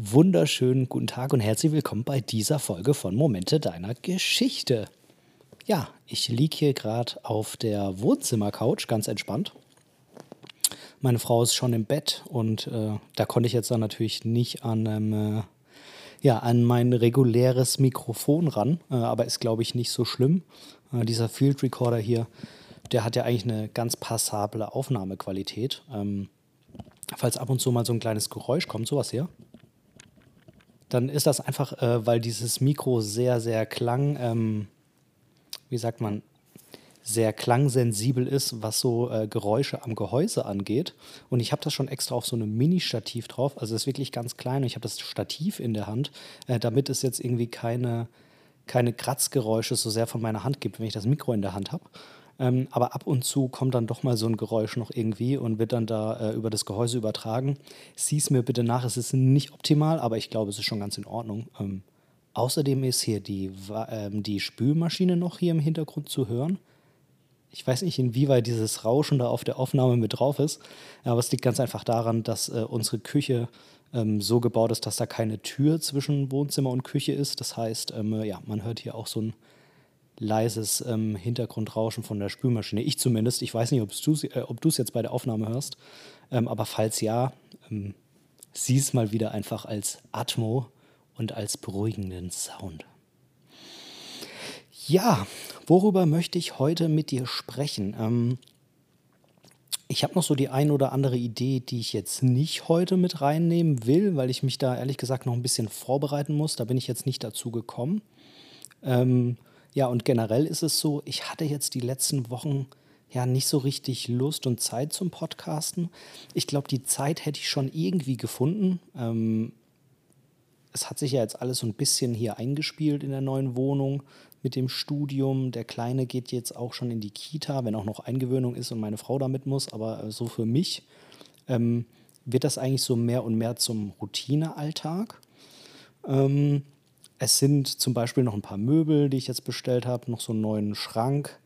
wunderschönen guten Tag und herzlich willkommen bei dieser Folge von Momente deiner Geschichte. Ja, ich liege hier gerade auf der Wohnzimmercouch, ganz entspannt. Meine Frau ist schon im Bett und äh, da konnte ich jetzt dann natürlich nicht an, ähm, äh, ja, an mein reguläres Mikrofon ran, äh, aber ist, glaube ich, nicht so schlimm. Äh, dieser Field Recorder hier, der hat ja eigentlich eine ganz passable Aufnahmequalität. Ähm, falls ab und zu mal so ein kleines Geräusch kommt, sowas hier dann ist das einfach, äh, weil dieses Mikro sehr, sehr klang, ähm, wie sagt man, sehr klangsensibel ist, was so äh, Geräusche am Gehäuse angeht. Und ich habe das schon extra auf so einem Mini-Stativ drauf. Also es ist wirklich ganz klein und ich habe das Stativ in der Hand, äh, damit es jetzt irgendwie keine, keine Kratzgeräusche so sehr von meiner Hand gibt, wenn ich das Mikro in der Hand habe. Ähm, aber ab und zu kommt dann doch mal so ein Geräusch noch irgendwie und wird dann da äh, über das Gehäuse übertragen. Sieh es mir bitte nach, es ist nicht optimal, aber ich glaube, es ist schon ganz in Ordnung. Ähm, außerdem ist hier die, ähm, die Spülmaschine noch hier im Hintergrund zu hören. Ich weiß nicht, inwieweit dieses Rauschen da auf der Aufnahme mit drauf ist, aber es liegt ganz einfach daran, dass äh, unsere Küche ähm, so gebaut ist, dass da keine Tür zwischen Wohnzimmer und Küche ist. Das heißt, ähm, ja, man hört hier auch so ein leises ähm, Hintergrundrauschen von der Spülmaschine. Ich zumindest. Ich weiß nicht, äh, ob du es jetzt bei der Aufnahme hörst. Ähm, aber falls ja, ähm, sieh es mal wieder einfach als Atmo und als beruhigenden Sound. Ja, worüber möchte ich heute mit dir sprechen? Ähm, ich habe noch so die ein oder andere Idee, die ich jetzt nicht heute mit reinnehmen will, weil ich mich da ehrlich gesagt noch ein bisschen vorbereiten muss. Da bin ich jetzt nicht dazu gekommen. Ähm, ja, und generell ist es so, ich hatte jetzt die letzten Wochen ja nicht so richtig Lust und Zeit zum Podcasten. Ich glaube, die Zeit hätte ich schon irgendwie gefunden. Ähm, es hat sich ja jetzt alles so ein bisschen hier eingespielt in der neuen Wohnung mit dem Studium. Der Kleine geht jetzt auch schon in die Kita, wenn auch noch Eingewöhnung ist und meine Frau damit muss. Aber äh, so für mich ähm, wird das eigentlich so mehr und mehr zum Routinealltag. Ähm, es sind zum Beispiel noch ein paar Möbel, die ich jetzt bestellt habe, noch so einen neuen Schrank,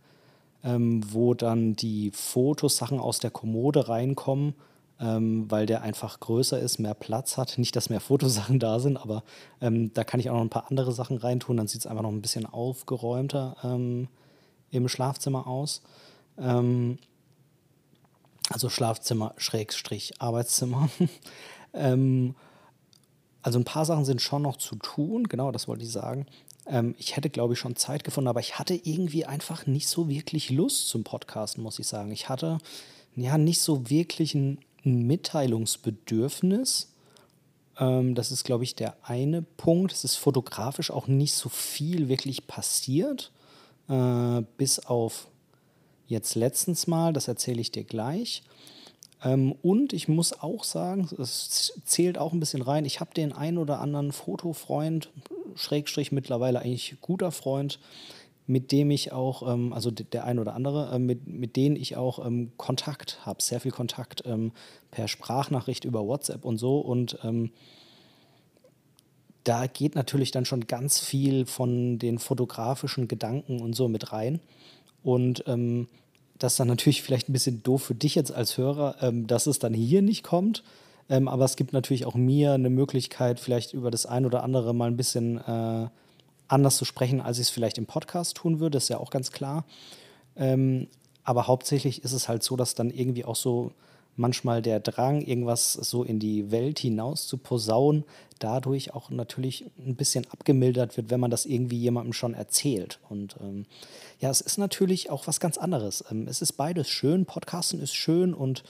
ähm, wo dann die Fotosachen aus der Kommode reinkommen, ähm, weil der einfach größer ist, mehr Platz hat. Nicht, dass mehr Fotosachen da sind, aber ähm, da kann ich auch noch ein paar andere Sachen reintun. Dann sieht es einfach noch ein bisschen aufgeräumter ähm, im Schlafzimmer aus. Ähm, also Schlafzimmer, Schrägstrich, Arbeitszimmer. Also ein paar Sachen sind schon noch zu tun, genau, das wollte ich sagen. Ähm, ich hätte, glaube ich, schon Zeit gefunden, aber ich hatte irgendwie einfach nicht so wirklich Lust zum Podcasten, muss ich sagen. Ich hatte ja nicht so wirklich ein, ein Mitteilungsbedürfnis. Ähm, das ist, glaube ich, der eine Punkt. Es ist fotografisch auch nicht so viel wirklich passiert, äh, bis auf jetzt letztens mal, das erzähle ich dir gleich. Ähm, und ich muss auch sagen, es zählt auch ein bisschen rein, ich habe den einen oder anderen Fotofreund, Schrägstrich mittlerweile eigentlich guter Freund, mit dem ich auch, ähm, also der ein oder andere, ähm, mit, mit denen ich auch ähm, Kontakt habe, sehr viel Kontakt ähm, per Sprachnachricht über WhatsApp und so. Und ähm, da geht natürlich dann schon ganz viel von den fotografischen Gedanken und so mit rein. Und ähm, das ist dann natürlich vielleicht ein bisschen doof für dich jetzt als Hörer, ähm, dass es dann hier nicht kommt. Ähm, aber es gibt natürlich auch mir eine Möglichkeit, vielleicht über das ein oder andere mal ein bisschen äh, anders zu sprechen, als ich es vielleicht im Podcast tun würde. Das ist ja auch ganz klar. Ähm, aber hauptsächlich ist es halt so, dass dann irgendwie auch so manchmal der Drang, irgendwas so in die Welt hinaus zu posaunen, dadurch auch natürlich ein bisschen abgemildert wird, wenn man das irgendwie jemandem schon erzählt. Und ähm, ja, es ist natürlich auch was ganz anderes. Ähm, es ist beides schön. Podcasten ist schön und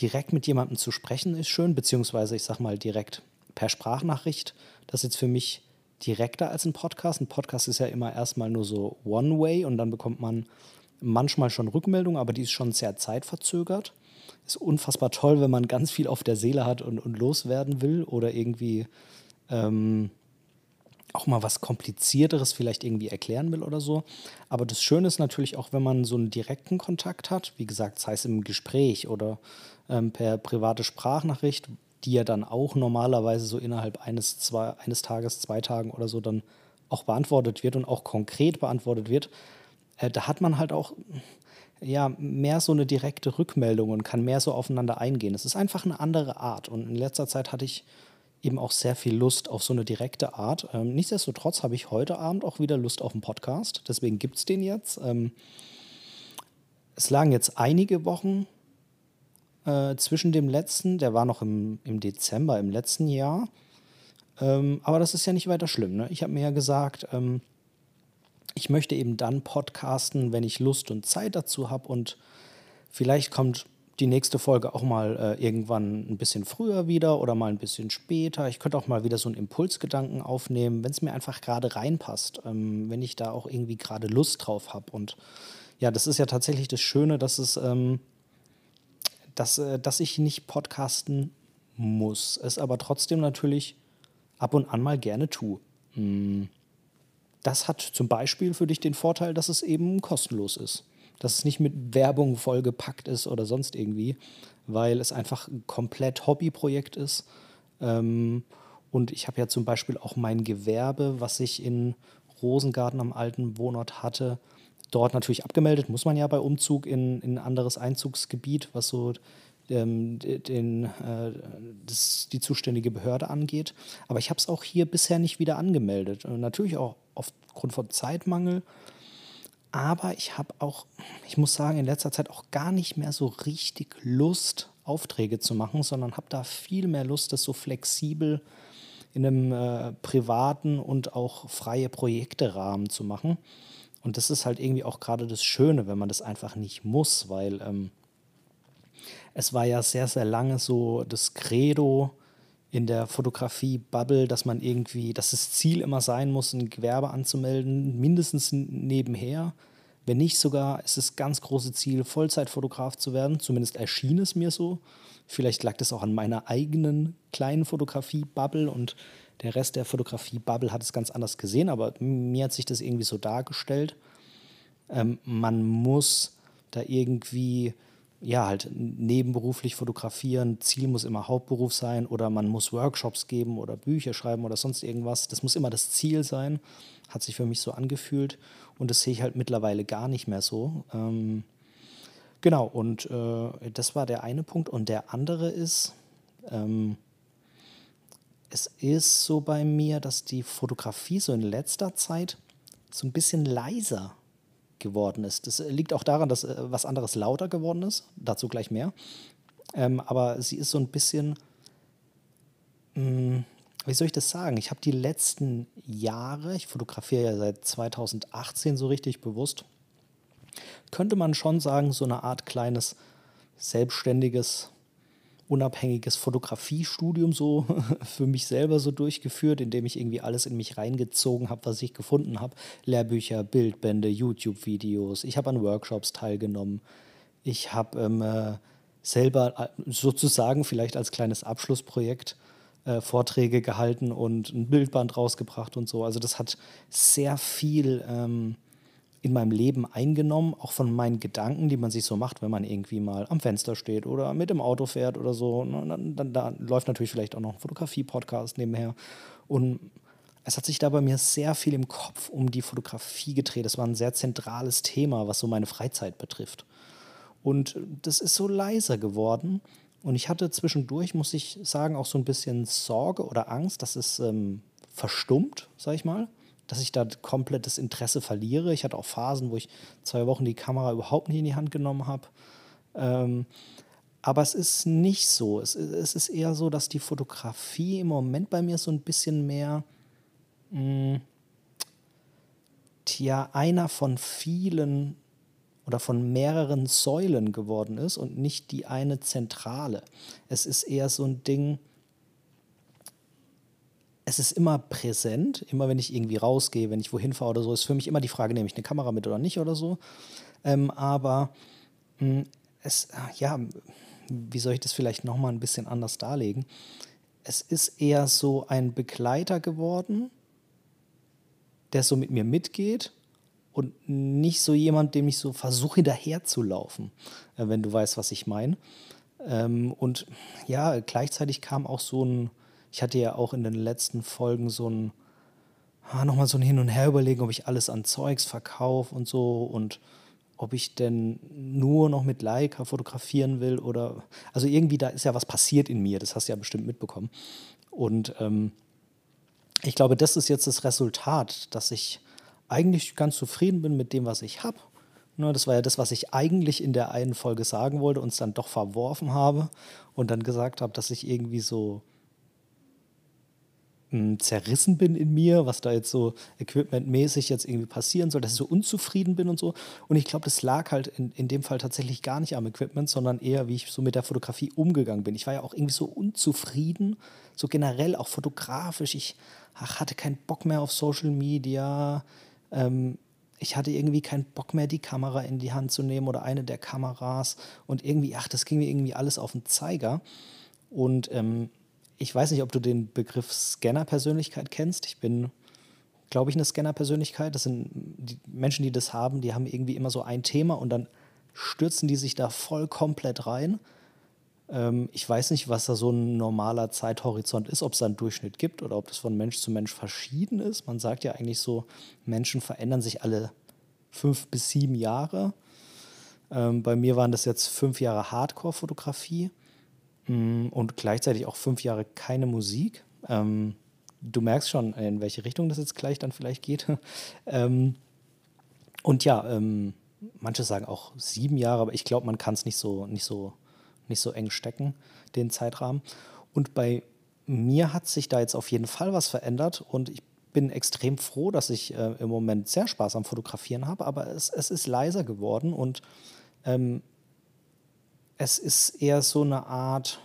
direkt mit jemandem zu sprechen ist schön, beziehungsweise ich sag mal direkt per Sprachnachricht. Das ist jetzt für mich direkter als ein Podcast. Ein Podcast ist ja immer erstmal nur so One-Way und dann bekommt man manchmal schon Rückmeldung, aber die ist schon sehr zeitverzögert ist unfassbar toll, wenn man ganz viel auf der Seele hat und, und loswerden will oder irgendwie ähm, auch mal was Komplizierteres vielleicht irgendwie erklären will oder so. Aber das Schöne ist natürlich auch, wenn man so einen direkten Kontakt hat, wie gesagt, sei es im Gespräch oder ähm, per private Sprachnachricht, die ja dann auch normalerweise so innerhalb eines, zwei, eines Tages, zwei Tagen oder so dann auch beantwortet wird und auch konkret beantwortet wird, äh, da hat man halt auch ja, mehr so eine direkte Rückmeldung und kann mehr so aufeinander eingehen. Es ist einfach eine andere Art. Und in letzter Zeit hatte ich eben auch sehr viel Lust auf so eine direkte Art. Ähm, nichtsdestotrotz habe ich heute Abend auch wieder Lust auf einen Podcast. Deswegen gibt es den jetzt. Ähm, es lagen jetzt einige Wochen äh, zwischen dem letzten, der war noch im, im Dezember im letzten Jahr. Ähm, aber das ist ja nicht weiter schlimm. Ne? Ich habe mir ja gesagt, ähm, ich möchte eben dann podcasten, wenn ich Lust und Zeit dazu habe und vielleicht kommt die nächste Folge auch mal äh, irgendwann ein bisschen früher wieder oder mal ein bisschen später. Ich könnte auch mal wieder so einen Impulsgedanken aufnehmen, wenn es mir einfach gerade reinpasst, ähm, wenn ich da auch irgendwie gerade Lust drauf habe. Und ja, das ist ja tatsächlich das Schöne, dass es, ähm, dass, äh, dass ich nicht podcasten muss, es aber trotzdem natürlich ab und an mal gerne tue. Hm. Das hat zum Beispiel für dich den Vorteil, dass es eben kostenlos ist. Dass es nicht mit Werbung vollgepackt ist oder sonst irgendwie, weil es einfach ein komplett Hobbyprojekt ist. Ähm, und ich habe ja zum Beispiel auch mein Gewerbe, was ich in Rosengarten am alten Wohnort hatte, dort natürlich abgemeldet. Muss man ja bei Umzug in, in ein anderes Einzugsgebiet, was so ähm, den, äh, das, die zuständige Behörde angeht. Aber ich habe es auch hier bisher nicht wieder angemeldet. Und natürlich auch aufgrund von Zeitmangel. Aber ich habe auch, ich muss sagen, in letzter Zeit auch gar nicht mehr so richtig Lust, Aufträge zu machen, sondern habe da viel mehr Lust, das so flexibel in einem äh, privaten und auch freie Projekte-Rahmen zu machen. Und das ist halt irgendwie auch gerade das Schöne, wenn man das einfach nicht muss, weil ähm, es war ja sehr, sehr lange so das Credo in der Fotografie-Bubble, dass man irgendwie, dass das Ziel immer sein muss, ein Gewerbe anzumelden, mindestens nebenher. Wenn nicht sogar, ist das ganz große Ziel, Vollzeitfotograf zu werden. Zumindest erschien es mir so. Vielleicht lag das auch an meiner eigenen kleinen Fotografie-Bubble und der Rest der Fotografie-Bubble hat es ganz anders gesehen, aber mir hat sich das irgendwie so dargestellt. Ähm, man muss da irgendwie ja, halt nebenberuflich fotografieren. Ziel muss immer Hauptberuf sein oder man muss Workshops geben oder Bücher schreiben oder sonst irgendwas. Das muss immer das Ziel sein. Hat sich für mich so angefühlt und das sehe ich halt mittlerweile gar nicht mehr so. Ähm, genau, und äh, das war der eine Punkt. Und der andere ist, ähm, es ist so bei mir, dass die Fotografie so in letzter Zeit so ein bisschen leiser geworden ist. Das liegt auch daran, dass äh, was anderes lauter geworden ist. Dazu gleich mehr. Ähm, aber sie ist so ein bisschen, mh, hm, wie soll ich das sagen? Ich habe die letzten Jahre, ich fotografiere ja seit 2018 so richtig bewusst, könnte man schon sagen, so eine Art kleines selbstständiges unabhängiges Fotografiestudium so für mich selber so durchgeführt, indem ich irgendwie alles in mich reingezogen habe, was ich gefunden habe. Lehrbücher, Bildbände, YouTube-Videos. Ich habe an Workshops teilgenommen. Ich habe ähm, äh, selber äh, sozusagen vielleicht als kleines Abschlussprojekt äh, Vorträge gehalten und ein Bildband rausgebracht und so. Also das hat sehr viel ähm, in meinem Leben eingenommen, auch von meinen Gedanken, die man sich so macht, wenn man irgendwie mal am Fenster steht oder mit dem Auto fährt oder so. Und dann, dann da läuft natürlich vielleicht auch noch ein Fotografie-Podcast nebenher. Und es hat sich da bei mir sehr viel im Kopf um die Fotografie gedreht. Das war ein sehr zentrales Thema, was so meine Freizeit betrifft. Und das ist so leiser geworden. Und ich hatte zwischendurch, muss ich sagen, auch so ein bisschen Sorge oder Angst, dass es ähm, verstummt, sag ich mal dass ich da komplett das Interesse verliere. Ich hatte auch Phasen, wo ich zwei Wochen die Kamera überhaupt nicht in die Hand genommen habe. Ähm, aber es ist nicht so. Es, es, ist eher so, dass die Fotografie im Moment bei mir so ein bisschen mehr, mh, hm, tja, einer von vielen oder von mehreren Säulen geworden ist und nicht die eine zentrale. Es ist eher so ein Ding, es ist immer präsent, immer wenn ich irgendwie rausgehe, wenn ich wohin fahre oder so, ist für mich immer die Frage, nehme ich eine Kamera mit oder nicht oder so. Ähm, aber mh, hm, es, ja, wie soll ich das vielleicht nochmal ein bisschen anders darlegen? Es ist eher so ein Begleiter geworden der so mit mir mitgeht und nicht so jemand, dem ich so versuche hinterherzulaufen, äh, wenn du weißt, was ich meine. Ähm, und ja, gleichzeitig kam auch so ein, ich hatte ja auch in den letzten Folgen so ein, ah, nochmal so ein Hin und Her überlegen, ob ich alles an Zeugs verkaufe und so und ob ich denn nur noch mit Leica fotografieren will oder, also irgendwie da ist ja was passiert in mir, das hast du ja bestimmt mitbekommen. Und ähm, ich glaube, das ist jetzt das Resultat, dass ich eigentlich ganz zufrieden bin mit dem, was ich habe. Ne, das war ja das, was ich eigentlich in der einen Folge sagen wollte und es dann doch verworfen habe und dann gesagt habe, dass ich irgendwie so hm, zerrissen bin in mir, was da jetzt so equipmentmäßig jetzt irgendwie passieren soll, dass ich so unzufrieden bin und so. Und ich glaube, das lag halt in, in dem Fall tatsächlich gar nicht am Equipment, sondern eher, wie ich so mit der Fotografie umgegangen bin. Ich war ja auch irgendwie so unzufrieden, so generell auch fotografisch. Ich ach, hatte keinen Bock mehr auf Social Media. Ähm, ich hatte irgendwie keinen Bock mehr, die Kamera in die Hand zu nehmen oder eine der Kameras. Und irgendwie, ach, das ging mir irgendwie alles auf den Zeiger. Und ähm, ich weiß nicht, ob du den Begriff Scanner-Persönlichkeit kennst. Ich bin, glaube ich, eine Scanner-Persönlichkeit. Das sind die Menschen, die das haben, die haben irgendwie immer so ein Thema und dann stürzen die sich da voll komplett rein. Ähm, ich weiß nicht, was da so ein normaler Zeithorizont ist, ob es da einen Durchschnitt gibt oder ob das von Mensch zu Mensch verschieden ist. Man sagt ja eigentlich so, Menschen verändern sich alle fünf bis sieben Jahre. Ähm, bei mir waren das jetzt fünf Jahre Hardcore-Fotografie. Mm, und gleichzeitig auch fünf Jahre keine Musik. Ähm, du merkst schon, in welche Richtung das jetzt gleich dann vielleicht geht. ähm, und ja, ähm, manche sagen auch sieben Jahre, aber ich glaube, man kann es nicht so, nicht, so, nicht so eng stecken, den Zeitrahmen. Und bei mir hat sich da jetzt auf jeden Fall was verändert und ich bin extrem froh, dass ich äh, im Moment sehr Spaß am Fotografieren habe, aber es, es ist leiser geworden und ähm, es ist eher so eine Art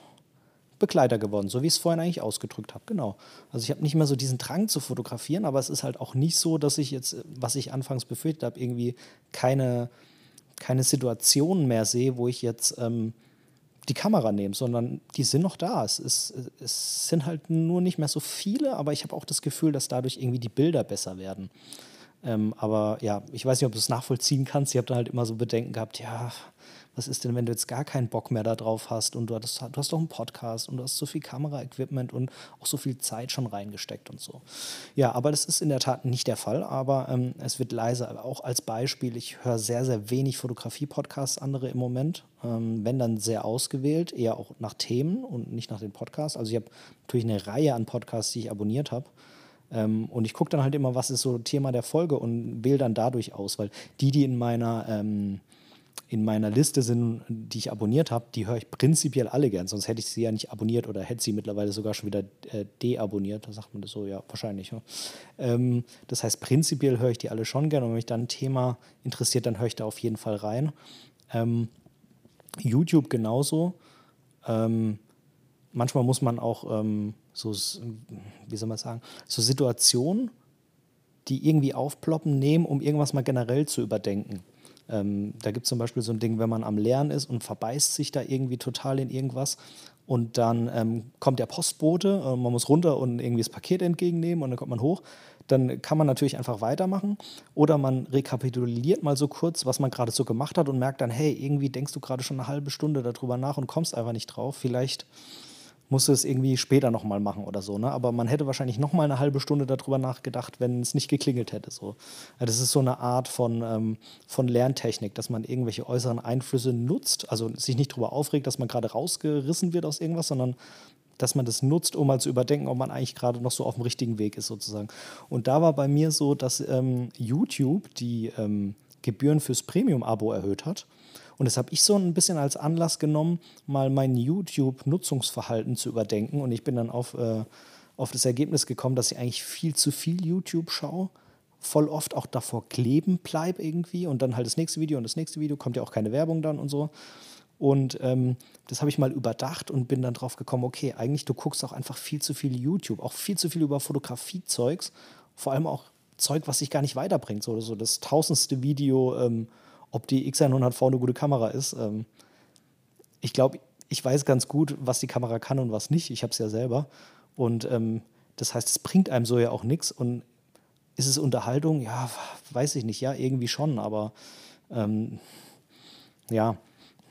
Begleiter geworden, so wie ich es vorhin eigentlich ausgedrückt habe. Genau. Also ich habe nicht mehr so diesen Drang zu fotografieren, aber es ist halt auch nicht so, dass ich jetzt, was ich anfangs befürchtet habe, irgendwie keine, keine Situationen mehr sehe, wo ich jetzt ähm, die Kamera nehme, sondern die sind noch da. Es, ist, es sind halt nur nicht mehr so viele, aber ich habe auch das Gefühl, dass dadurch irgendwie die Bilder besser werden. Ähm, aber ja, ich weiß nicht, ob du es nachvollziehen kannst. Ich habe da halt immer so Bedenken gehabt, ja, was ist denn, wenn du jetzt gar keinen Bock mehr darauf hast und du hast, du hast doch einen Podcast und du hast so viel Kameraequipment und auch so viel Zeit schon reingesteckt und so. Ja, aber das ist in der Tat nicht der Fall, aber ähm, es wird leiser. Auch als Beispiel, ich höre sehr, sehr wenig Fotografie-Podcasts, andere im Moment, ähm, wenn dann sehr ausgewählt, eher auch nach Themen und nicht nach den Podcasts. Also ich habe natürlich eine Reihe an Podcasts, die ich abonniert habe. Ähm, und ich gucke dann halt immer, was ist so Thema der Folge und wähle dann dadurch aus, weil die, die in meiner ähm, in meiner Liste sind, die ich abonniert habe, die höre ich prinzipiell alle gern. Sonst hätte ich sie ja nicht abonniert oder hätte sie mittlerweile sogar schon wieder äh, deabonniert. Da sagt man das so, ja, wahrscheinlich. Ja. Ähm, das heißt, prinzipiell höre ich die alle schon gern. Und wenn mich dann ein Thema interessiert, dann höre ich da auf jeden Fall rein. Ähm, YouTube genauso. Ähm, manchmal muss man auch ähm, so, wie soll man sagen, so Situationen, die irgendwie aufploppen, nehmen, um irgendwas mal generell zu überdenken. Ähm, da gibt es zum Beispiel so ein Ding, wenn man am Lernen ist und verbeißt sich da irgendwie total in irgendwas und dann ähm, kommt der Postbote, äh, man muss runter und irgendwie das Paket entgegennehmen und dann kommt man hoch. Dann kann man natürlich einfach weitermachen oder man rekapituliert mal so kurz, was man gerade so gemacht hat und merkt dann, hey, irgendwie denkst du gerade schon eine halbe Stunde darüber nach und kommst einfach nicht drauf. Vielleicht musste es irgendwie später nochmal machen oder so. Ne? Aber man hätte wahrscheinlich nochmal eine halbe Stunde darüber nachgedacht, wenn es nicht geklingelt hätte. So. das ist so eine Art von, ähm, von Lerntechnik, dass man irgendwelche äußeren Einflüsse nutzt, also sich nicht darüber aufregt, dass man gerade rausgerissen wird aus irgendwas, sondern dass man das nutzt, um mal zu überdenken, ob man eigentlich gerade noch so auf dem richtigen Weg ist, sozusagen. Und da war bei mir so, dass ähm, YouTube die ähm, Gebühren fürs Premium-Abo erhöht hat. Und das habe ich so ein bisschen als Anlass genommen, mal mein YouTube-Nutzungsverhalten zu überdenken. Und ich bin dann auf, äh, auf das Ergebnis gekommen, dass ich eigentlich viel zu viel YouTube schaue. Voll oft auch davor kleben bleibe irgendwie und dann halt das nächste Video und das nächste Video, kommt ja auch keine Werbung dann und so. Und ähm, das habe ich mal überdacht und bin dann drauf gekommen, okay, eigentlich du guckst auch einfach viel zu viel YouTube, auch viel zu viel über Fotografie-Zeugs, vor allem auch Zeug, was sich gar nicht weiterbringt. So, so das tausendste Video ähm, ob die X100V eine gute Kamera ist. Ähm, ich glaube, ich weiß ganz gut, was die Kamera kann und was nicht. Ich habe es ja selber. Und ähm, das heißt, es bringt einem so ja auch nichts. Und ist es Unterhaltung? Ja, weiß ich nicht. Ja, irgendwie schon, aber ähm, ja,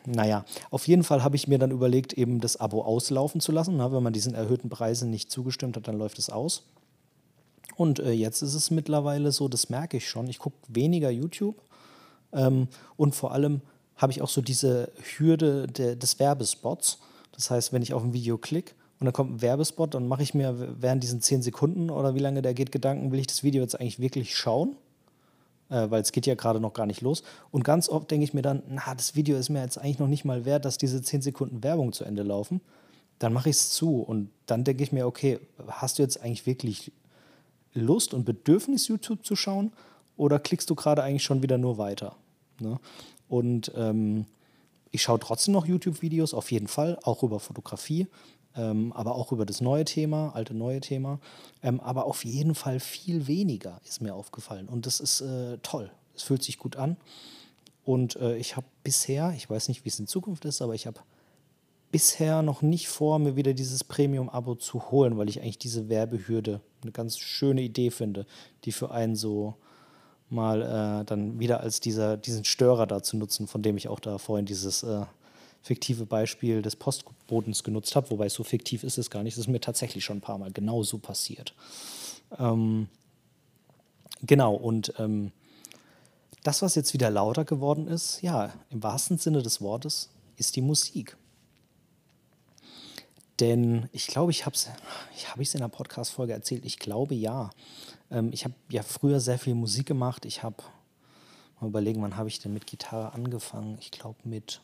naja, auf jeden Fall habe ich mir dann überlegt, eben das Abo auslaufen zu lassen. Na, wenn man diesen erhöhten Preisen nicht zugestimmt hat, dann läuft es aus. Und äh, jetzt ist es mittlerweile so, das merke ich schon. Ich gucke weniger YouTube ähm, und vor allem habe ich auch so diese Hürde de, des Werbespots. Das heißt, wenn ich auf ein Video klicke und dann kommt ein Werbespot, dann mache ich mir während diesen 10 Sekunden oder wie lange der geht Gedanken, will ich das Video jetzt eigentlich wirklich schauen? Äh, weil es geht ja gerade noch gar nicht los. Und ganz oft denke ich mir dann, na, das Video ist mir jetzt eigentlich noch nicht mal wert, dass diese 10 Sekunden Werbung zu Ende laufen. Dann mache ich es zu und dann denke ich mir, okay, hast du jetzt eigentlich wirklich Lust und Bedürfnis, YouTube zu schauen? Oder klickst du gerade eigentlich schon wieder nur weiter? Ne? Und ähm, ich schaue trotzdem noch YouTube-Videos, auf jeden Fall, auch über Fotografie, ähm, aber auch über das neue Thema, alte neue Thema. Ähm, aber auf jeden Fall viel weniger ist mir aufgefallen. Und das ist äh, toll. Es fühlt sich gut an. Und äh, ich habe bisher, ich weiß nicht, wie es in Zukunft ist, aber ich habe bisher noch nicht vor, mir wieder dieses Premium-Abo zu holen, weil ich eigentlich diese Werbehürde eine ganz schöne Idee finde, die für einen so mal äh, dann wieder als dieser, diesen Störer da zu nutzen, von dem ich auch da vorhin dieses äh, fiktive Beispiel des Postbodens genutzt habe, wobei so fiktiv ist es gar nicht. Es ist mir tatsächlich schon ein paar Mal genau so passiert. Ähm, genau, und ähm, das, was jetzt wieder lauter geworden ist, ja, im wahrsten Sinne des Wortes, ist die Musik. Denn ich glaube, ich habe es ich in der Podcast-Folge erzählt, ich glaube ja. Ähm, ich habe ja früher sehr viel Musik gemacht. Ich habe, mal überlegen, wann habe ich denn mit Gitarre angefangen? Ich glaube mit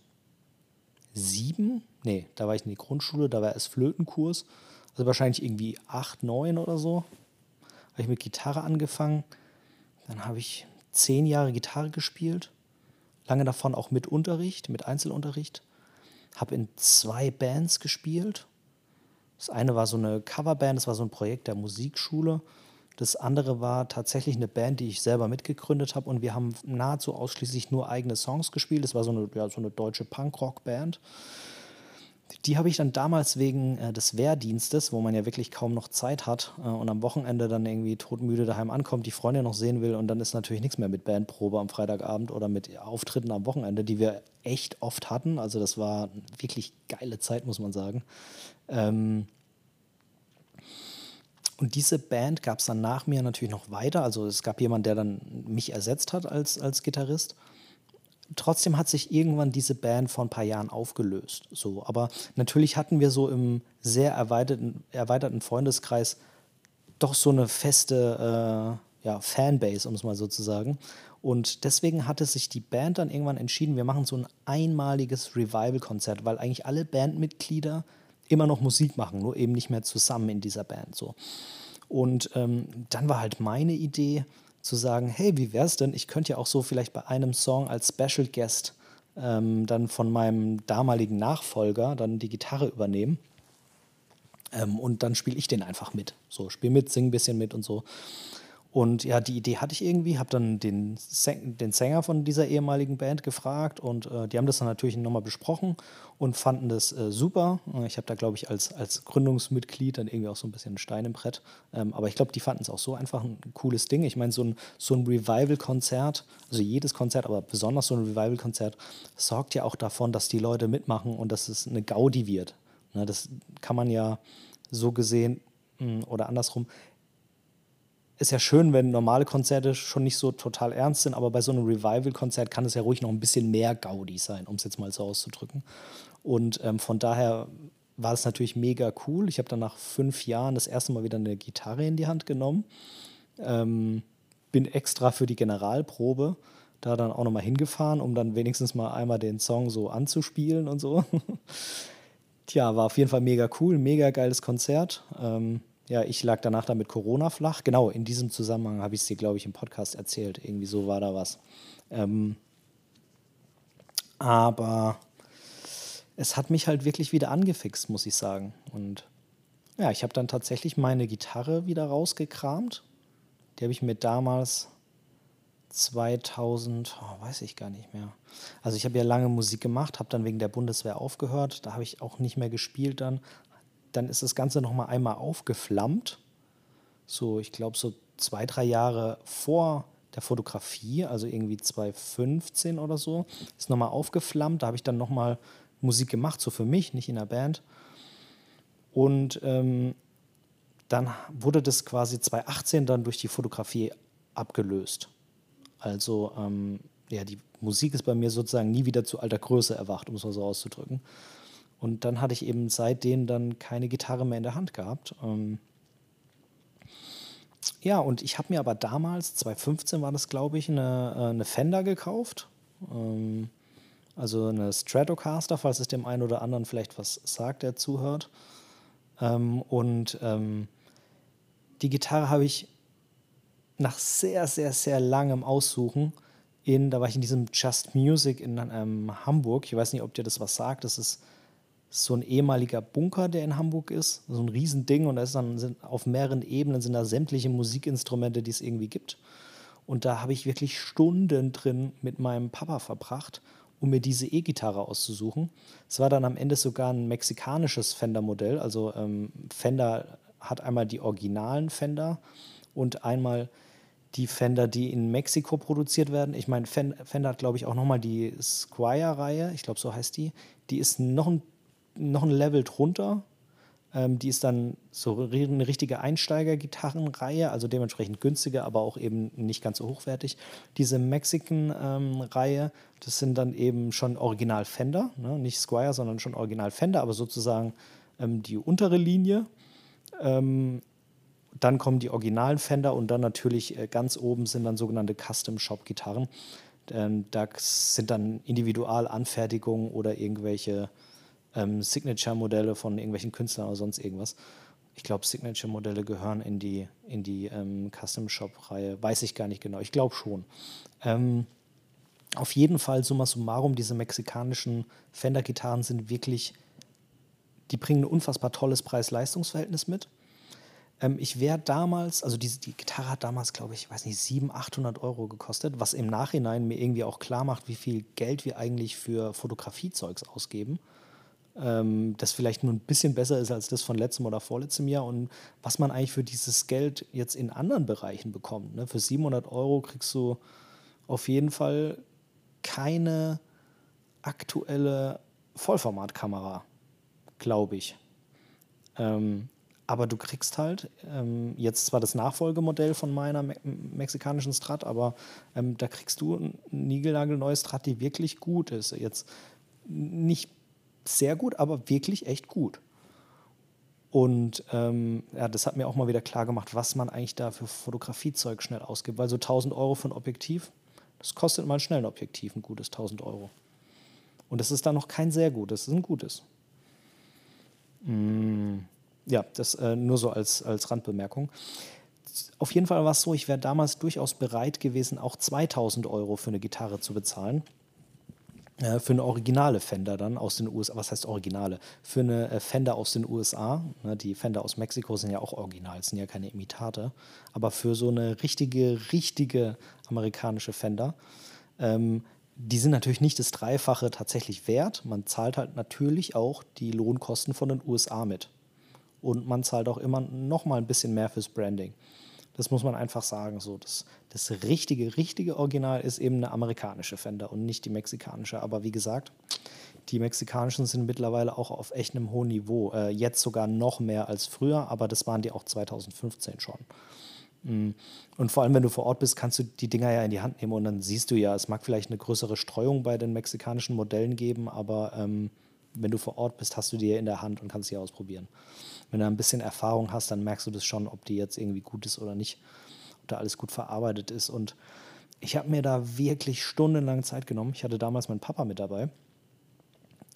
sieben, nee, da war ich in die Grundschule, da war erst Flötenkurs. Also wahrscheinlich irgendwie acht, neun oder so. Habe ich mit Gitarre angefangen. Dann habe ich zehn Jahre Gitarre gespielt. Lange davon auch mit Unterricht, mit Einzelunterricht. Habe in zwei Bands gespielt. Das eine war so eine Coverband, das war so ein Projekt der Musikschule. Das andere war tatsächlich eine Band, die ich selber mitgegründet habe und wir haben nahezu ausschließlich nur eigene Songs gespielt. Das war so eine, ja, so eine deutsche Punkrock-Band. Die habe ich dann damals wegen äh, des Wehrdienstes, wo man ja wirklich kaum noch Zeit hat äh, und am Wochenende dann irgendwie todmüde daheim ankommt, die Freundin noch sehen will und dann ist natürlich nichts mehr mit Bandprobe am Freitagabend oder mit Auftritten am Wochenende, die wir echt oft hatten. Also das war wirklich geile Zeit, muss man sagen. Ähm, und diese Band gab es dann nach mir natürlich noch weiter. Also es gab jemanden, der dann mich ersetzt hat als, als Gitarrist. Trotzdem hat sich irgendwann diese Band vor ein paar Jahren aufgelöst. So, aber natürlich hatten wir so im sehr erweiterten, erweiterten Freundeskreis doch so eine feste äh, ja, Fanbase, um es mal so zu sagen. Und deswegen hatte sich die Band dann irgendwann entschieden, wir machen so ein einmaliges Revival-Konzert, weil eigentlich alle Bandmitglieder immer noch Musik machen, nur eben nicht mehr zusammen in dieser Band. So. Und ähm, dann war halt meine Idee zu sagen, hey, wie wäre es denn, ich könnte ja auch so vielleicht bei einem Song als Special Guest ähm, dann von meinem damaligen Nachfolger dann die Gitarre übernehmen. Ähm, und dann spiele ich den einfach mit. So, spiel mit, sing ein bisschen mit und so. Und ja, die Idee hatte ich irgendwie, habe dann den, den Sänger von dieser ehemaligen Band gefragt und äh, die haben das dann natürlich nochmal besprochen und fanden das äh, super. Ich habe da, glaube ich, als, als Gründungsmitglied dann irgendwie auch so ein bisschen Stein im Brett. Ähm, aber ich glaube, die fanden es auch so einfach ein cooles Ding. Ich meine, so ein, so ein Revival-Konzert, also jedes Konzert, aber besonders so ein Revival-Konzert, sorgt ja auch davon, dass die Leute mitmachen und dass es eine Gaudi wird. Ne, das kann man ja so gesehen hm, oder andersrum ist ja schön, wenn normale Konzerte schon nicht so total ernst sind, aber bei so einem Revival-Konzert kann es ja ruhig noch ein bisschen mehr Gaudi sein, um es jetzt mal so auszudrücken. Und ähm, von daher war es natürlich mega cool. Ich habe dann nach fünf Jahren das erste Mal wieder eine Gitarre in die Hand genommen. Ähm, bin extra für die Generalprobe da dann auch nochmal hingefahren, um dann wenigstens mal einmal den Song so anzuspielen und so. Tja, war auf jeden Fall mega cool, mega geiles Konzert. Ähm, ja, ich lag danach dann mit Corona flach. Genau, in diesem Zusammenhang habe ich es dir, glaube ich, im Podcast erzählt. Irgendwie so war da was. Ähm, aber es hat mich halt wirklich wieder angefixt, muss ich sagen. Und ja, ich habe dann tatsächlich meine Gitarre wieder rausgekramt. Die habe ich mir damals 2000, oh, weiß ich gar nicht mehr. Also ich habe ja lange Musik gemacht, habe dann wegen der Bundeswehr aufgehört. Da habe ich auch nicht mehr gespielt dann, dann ist das Ganze nochmal einmal aufgeflammt. So, ich glaube, so zwei, drei Jahre vor der Fotografie, also irgendwie 2015 oder so, ist nochmal aufgeflammt. Da habe ich dann nochmal Musik gemacht, so für mich, nicht in der Band. Und ähm, dann wurde das quasi 2018 dann durch die Fotografie abgelöst. Also ähm, ja, die Musik ist bei mir sozusagen nie wieder zu alter Größe erwacht, um es mal so auszudrücken. Und dann hatte ich eben seitdem dann keine Gitarre mehr in der Hand gehabt. Ähm, ja, und ich habe mir aber damals, 2015 war das, glaube ich, eine, äh, eine Fender gekauft. Ähm, also eine Stratocaster, falls es dem einen oder anderen vielleicht was sagt, der zuhört. Ähm, und ähm, die Gitarre habe ich nach sehr, sehr, sehr langem Aussuchen in, da war ich in diesem Just Music in ähm, Hamburg. Ich weiß nicht, ob dir das was sagt. Das ist so ein ehemaliger Bunker, der in Hamburg ist. So ein Riesending und da ist dann sind, auf mehreren Ebenen sind da sämtliche Musikinstrumente, die es irgendwie gibt. Und da habe ich wirklich Stunden drin mit meinem Papa verbracht, um mir diese E-Gitarre auszusuchen. Es war dann am Ende sogar ein mexikanisches Fender-Modell. Also ähm, Fender hat einmal die originalen Fender und einmal die Fender, die in Mexiko produziert werden. Ich meine, Fender hat, glaube ich, auch nochmal die Squire-Reihe, ich glaube, so heißt die. Die ist noch ein, noch ein Level drunter. Ähm, die ist dann so eine richtige Einsteiger-Gitarrenreihe, also dementsprechend günstiger, aber auch eben nicht ganz so hochwertig. Diese Mexican-Reihe, ähm, das sind dann eben schon Original Fender, ne? nicht Squire, sondern schon Original Fender, aber sozusagen ähm, die untere Linie. Ähm, dann kommen die originalen Fender und dann natürlich äh, ganz oben sind dann sogenannte Custom Shop Gitarren. Ähm, da sind dann Individualanfertigungen oder irgendwelche ähm, Signature-Modelle von irgendwelchen Künstlern oder sonst irgendwas. Ich glaube, Signature-Modelle gehören in die, in die ähm, Custom Shop-Reihe. Weiß ich gar nicht genau. Ich glaube schon. Ähm, auf jeden Fall, summa summarum, diese mexikanischen Fender-Gitarren sind wirklich, die bringen ein unfassbar tolles Preis-Leistungs-Verhältnis mit. Ähm, ich wäre damals, also die, die Gitarre hat damals, glaube ich, weiß nicht, 700, 800 Euro gekostet, was im Nachhinein mir irgendwie auch klar macht, wie viel Geld wir eigentlich für Fotografiezeugs ausgeben. Ähm, das vielleicht nur ein bisschen besser ist als das von letztem oder vorletztem Jahr und was man eigentlich für dieses Geld jetzt in anderen Bereichen bekommt. Ne? Für 700 Euro kriegst du auf jeden Fall keine aktuelle Vollformatkamera, glaube ich. Ähm, aber du kriegst halt ähm, jetzt zwar das Nachfolgemodell von meiner me mexikanischen Strat, aber ähm, da kriegst du ein niegelnagelneues Strat, die wirklich gut ist. Jetzt nicht sehr gut, aber wirklich echt gut. Und ähm, ja, das hat mir auch mal wieder klar gemacht, was man eigentlich da für Fotografiezeug schnell ausgibt. Weil so 1000 Euro für ein Objektiv, das kostet mal schnell ein Objektiv, ein gutes 1000 Euro. Und das ist dann noch kein sehr gutes, das ist ein gutes. Mm ja, das äh, nur so als, als Randbemerkung. Auf jeden Fall war es so, ich wäre damals durchaus bereit gewesen, auch 2000 Euro für eine Gitarre zu bezahlen. Äh, für eine originale Fender dann aus den USA. Was heißt originale? Für eine äh, Fender aus den USA. Ne, die Fender aus Mexiko sind ja auch original, sind ja keine Imitate. Aber für so eine richtige, richtige amerikanische Fender. Ähm, die sind natürlich nicht das Dreifache tatsächlich wert. Man zahlt halt natürlich auch die Lohnkosten von den USA mit und man zahlt auch immer noch mal ein bisschen mehr fürs Branding. Das muss man einfach sagen. So, das, das richtige, richtige Original ist eben eine amerikanische Fender und nicht die mexikanische. Aber wie gesagt, die mexikanischen sind mittlerweile auch auf echt einem hohen Niveau. Äh, jetzt sogar noch mehr als früher, aber das waren die auch 2015 schon. Mm. Und vor allem, wenn du vor Ort bist, kannst du die Dinger ja in die Hand nehmen und dann siehst du ja, es mag vielleicht eine größere Streuung bei den mexikanischen Modellen geben, aber ähm, wenn du vor Ort bist, hast du die ja in der Hand und kannst sie ausprobieren wenn du ein bisschen Erfahrung hast, dann merkst du das schon, ob die jetzt irgendwie gut ist oder nicht, ob da alles gut verarbeitet ist. Und ich habe mir da wirklich stundenlang Zeit genommen. Ich hatte damals meinen Papa mit dabei.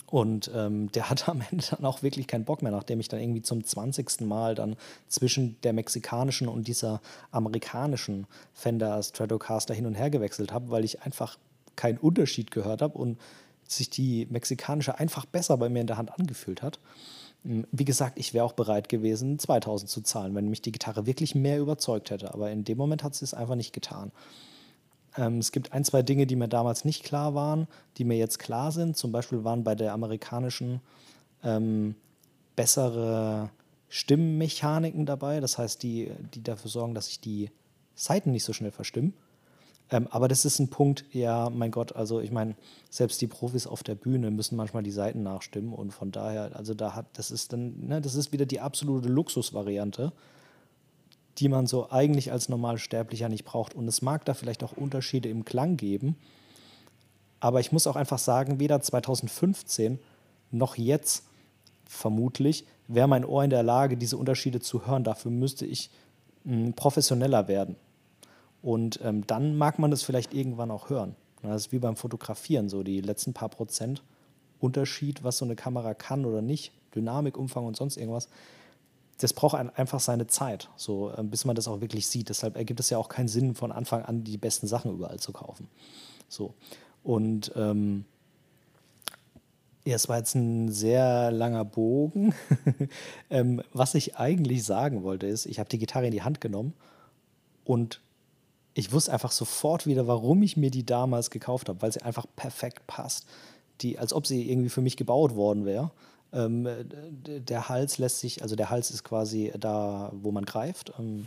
Und ähm, der hatte am Ende dann auch wirklich keinen Bock mehr, nachdem ich dann irgendwie zum 20. Mal dann zwischen der mexikanischen und dieser amerikanischen Fender Stratocaster hin und her gewechselt habe, weil ich einfach keinen Unterschied gehört habe und sich die mexikanische einfach besser bei mir in der Hand angefühlt hat. Wie gesagt, ich wäre auch bereit gewesen, 2000 zu zahlen, wenn mich die Gitarre wirklich mehr überzeugt hätte. Aber in dem Moment hat sie es einfach nicht getan. Ähm, es gibt ein, zwei Dinge, die mir damals nicht klar waren, die mir jetzt klar sind. Zum Beispiel waren bei der amerikanischen ähm, bessere Stimmmechaniken dabei. Das heißt, die, die dafür sorgen, dass sich die Seiten nicht so schnell verstimmen. Ähm, aber das ist ein Punkt, ja, mein Gott, also ich meine, selbst die Profis auf der Bühne müssen manchmal die Seiten nachstimmen und von daher, also da hat, das ist dann, ne, das ist wieder die absolute Luxusvariante, die man so eigentlich als Normalsterblicher nicht braucht. Und es mag da vielleicht auch Unterschiede im Klang geben, aber ich muss auch einfach sagen, weder 2015 noch jetzt vermutlich wäre mein Ohr in der Lage, diese Unterschiede zu hören. Dafür müsste ich mh, professioneller werden. Und ähm, dann mag man das vielleicht irgendwann auch hören. Das ist wie beim Fotografieren, so die letzten paar Prozent Unterschied, was so eine Kamera kann oder nicht, Dynamik, Umfang und sonst irgendwas. Das braucht einfach seine Zeit, so, äh, bis man das auch wirklich sieht. Deshalb ergibt es ja auch keinen Sinn, von Anfang an die besten Sachen überall zu kaufen. So. Und ähm, ja, es war jetzt ein sehr langer Bogen. ähm, was ich eigentlich sagen wollte, ist, ich habe die Gitarre in die Hand genommen und ich wusste einfach sofort wieder, warum ich mir die damals gekauft habe, weil sie einfach perfekt passt. Die, als ob sie irgendwie für mich gebaut worden wäre. Ähm, der Hals lässt sich, also der Hals ist quasi da, wo man greift. Ähm,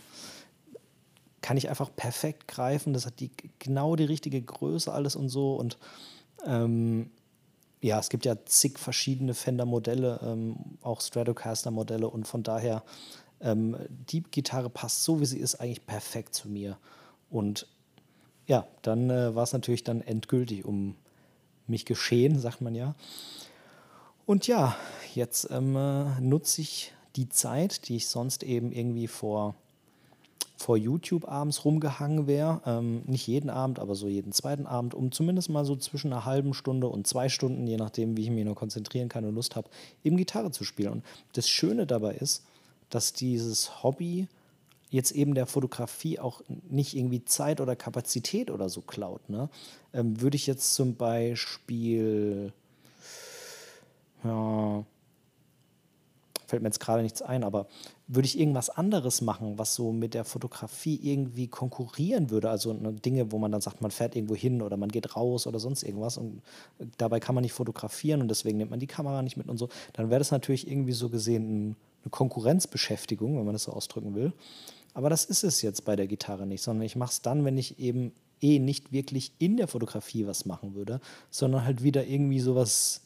kann ich einfach perfekt greifen. Das hat die genau die richtige Größe, alles und so. Und ähm, ja, es gibt ja zig verschiedene Fender-Modelle, ähm, auch Stratocaster-Modelle und von daher, ähm, die Gitarre passt so, wie sie ist, eigentlich perfekt zu mir. Und ja, dann äh, war es natürlich dann endgültig um mich geschehen, sagt man ja. Und ja, jetzt ähm, äh, nutze ich die Zeit, die ich sonst eben irgendwie vor vor YouTube abends rumgehangen wäre. Ähm, nicht jeden Abend, aber so jeden zweiten Abend, um zumindest mal so zwischen einer halben Stunde und zwei Stunden, je nachdem, wie ich mich noch konzentrieren kann und Lust habe, eben Gitarre zu spielen. Und das Schöne dabei ist, dass dieses Hobby jetzt eben der Fotografie auch nicht irgendwie Zeit oder Kapazität oder so klaut. Ne? Ähm, würde ich jetzt zum Beispiel ja, fällt mir jetzt gerade nichts ein, aber würde ich irgendwas anderes machen, was so mit der Fotografie irgendwie konkurrieren würde, also ne, Dinge, wo man dann sagt, man fährt irgendwo hin oder man geht raus oder sonst irgendwas und dabei kann man nicht fotografieren und deswegen nimmt man die Kamera nicht mit und so, dann wäre das natürlich irgendwie so gesehen eine Konkurrenzbeschäftigung, wenn man das so ausdrücken will. Aber das ist es jetzt bei der Gitarre nicht, sondern ich mache es dann, wenn ich eben eh nicht wirklich in der Fotografie was machen würde, sondern halt wieder irgendwie sowas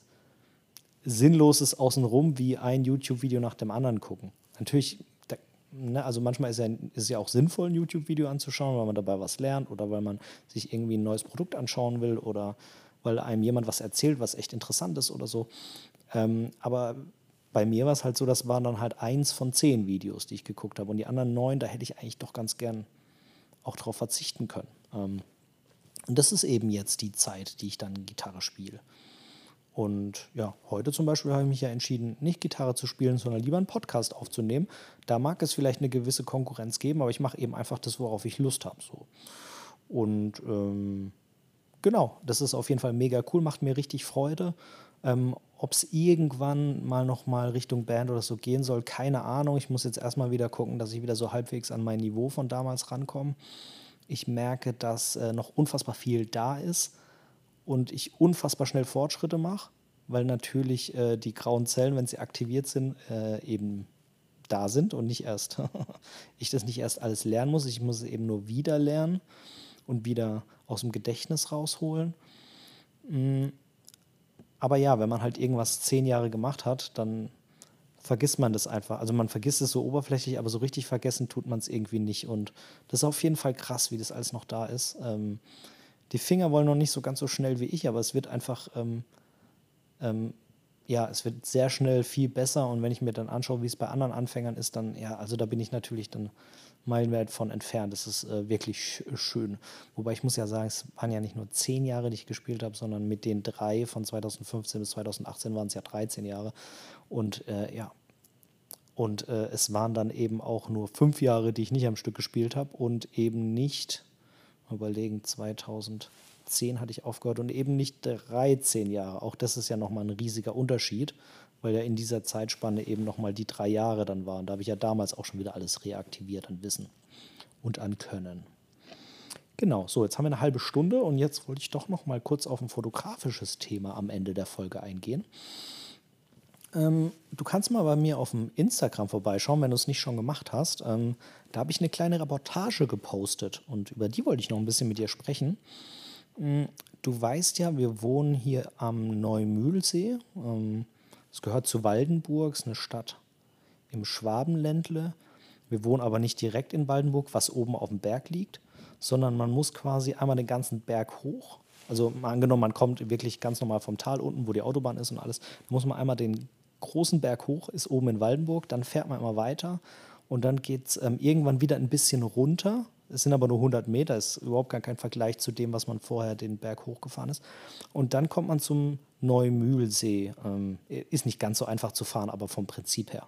Sinnloses außenrum wie ein YouTube-Video nach dem anderen gucken. Natürlich, da, ne, also manchmal ist, ja, ist ja auch sinnvoll, ein YouTube-Video anzuschauen, weil man dabei was lernt oder weil man sich irgendwie ein neues Produkt anschauen will oder weil einem jemand was erzählt, was echt interessant ist oder so. Ähm, aber bei mir war es halt so, das waren dann halt eins von zehn Videos, die ich geguckt habe. Und die anderen neun, da hätte ich eigentlich doch ganz gern auch drauf verzichten können. Ähm, und das ist eben jetzt die Zeit, die ich dann Gitarre spiele. Und ja, heute zum Beispiel habe ich mich ja entschieden, nicht Gitarre zu spielen, sondern lieber einen Podcast aufzunehmen. Da mag es vielleicht eine gewisse Konkurrenz geben, aber ich mache eben einfach das, worauf ich Lust habe. So. Und ähm, genau, das ist auf jeden Fall mega cool, macht mir richtig Freude. Ähm, Ob es irgendwann mal nochmal Richtung Band oder so gehen soll, keine Ahnung. Ich muss jetzt erstmal wieder gucken, dass ich wieder so halbwegs an mein Niveau von damals rankomme. Ich merke, dass äh, noch unfassbar viel da ist und ich unfassbar schnell Fortschritte mache, weil natürlich äh, die grauen Zellen, wenn sie aktiviert sind, äh, eben da sind und nicht erst, ich das nicht erst alles lernen muss, ich muss es eben nur wieder lernen und wieder aus dem Gedächtnis rausholen. Mm. Aber ja, wenn man halt irgendwas zehn Jahre gemacht hat, dann vergisst man das einfach. Also man vergisst es so oberflächlich, aber so richtig vergessen tut man es irgendwie nicht. Und das ist auf jeden Fall krass, wie das alles noch da ist. Ähm, die Finger wollen noch nicht so ganz so schnell wie ich, aber es wird einfach, ähm, ähm, ja, es wird sehr schnell viel besser. Und wenn ich mir dann anschaue, wie es bei anderen Anfängern ist, dann, ja, also da bin ich natürlich dann meilenweit von entfernt. Das ist äh, wirklich schön. Wobei ich muss ja sagen, es waren ja nicht nur zehn Jahre, die ich gespielt habe, sondern mit den drei von 2015 bis 2018 waren es ja 13 Jahre. Und äh, ja, und äh, es waren dann eben auch nur fünf Jahre, die ich nicht am Stück gespielt habe und eben nicht überlegen, 2010 hatte ich aufgehört und eben nicht 13 Jahre. Auch das ist ja nochmal ein riesiger Unterschied, weil ja in dieser Zeitspanne eben nochmal die drei Jahre dann waren. Da habe ich ja damals auch schon wieder alles reaktiviert an Wissen und an Können. Genau, so, jetzt haben wir eine halbe Stunde und jetzt wollte ich doch noch mal kurz auf ein fotografisches Thema am Ende der Folge eingehen. Ähm, du kannst mal bei mir auf dem Instagram vorbeischauen, wenn du es nicht schon gemacht hast. Ähm, da habe ich eine kleine Reportage gepostet und über die wollte ich noch ein bisschen mit dir sprechen. Ähm, du weißt ja, wir wohnen hier am Neumühlsee. Ähm, es gehört zu Waldenburg, ist eine Stadt im Schwabenländle. Wir wohnen aber nicht direkt in Waldenburg, was oben auf dem Berg liegt, sondern man muss quasi einmal den ganzen Berg hoch. Also mal angenommen, man kommt wirklich ganz normal vom Tal unten, wo die Autobahn ist und alles, da muss man einmal den großen Berg hoch, ist oben in Waldenburg, dann fährt man immer weiter und dann geht es ähm, irgendwann wieder ein bisschen runter. Es sind aber nur 100 Meter, ist überhaupt gar kein Vergleich zu dem, was man vorher den Berg hochgefahren ist. Und dann kommt man zum Neumühlsee. Ähm, ist nicht ganz so einfach zu fahren, aber vom Prinzip her.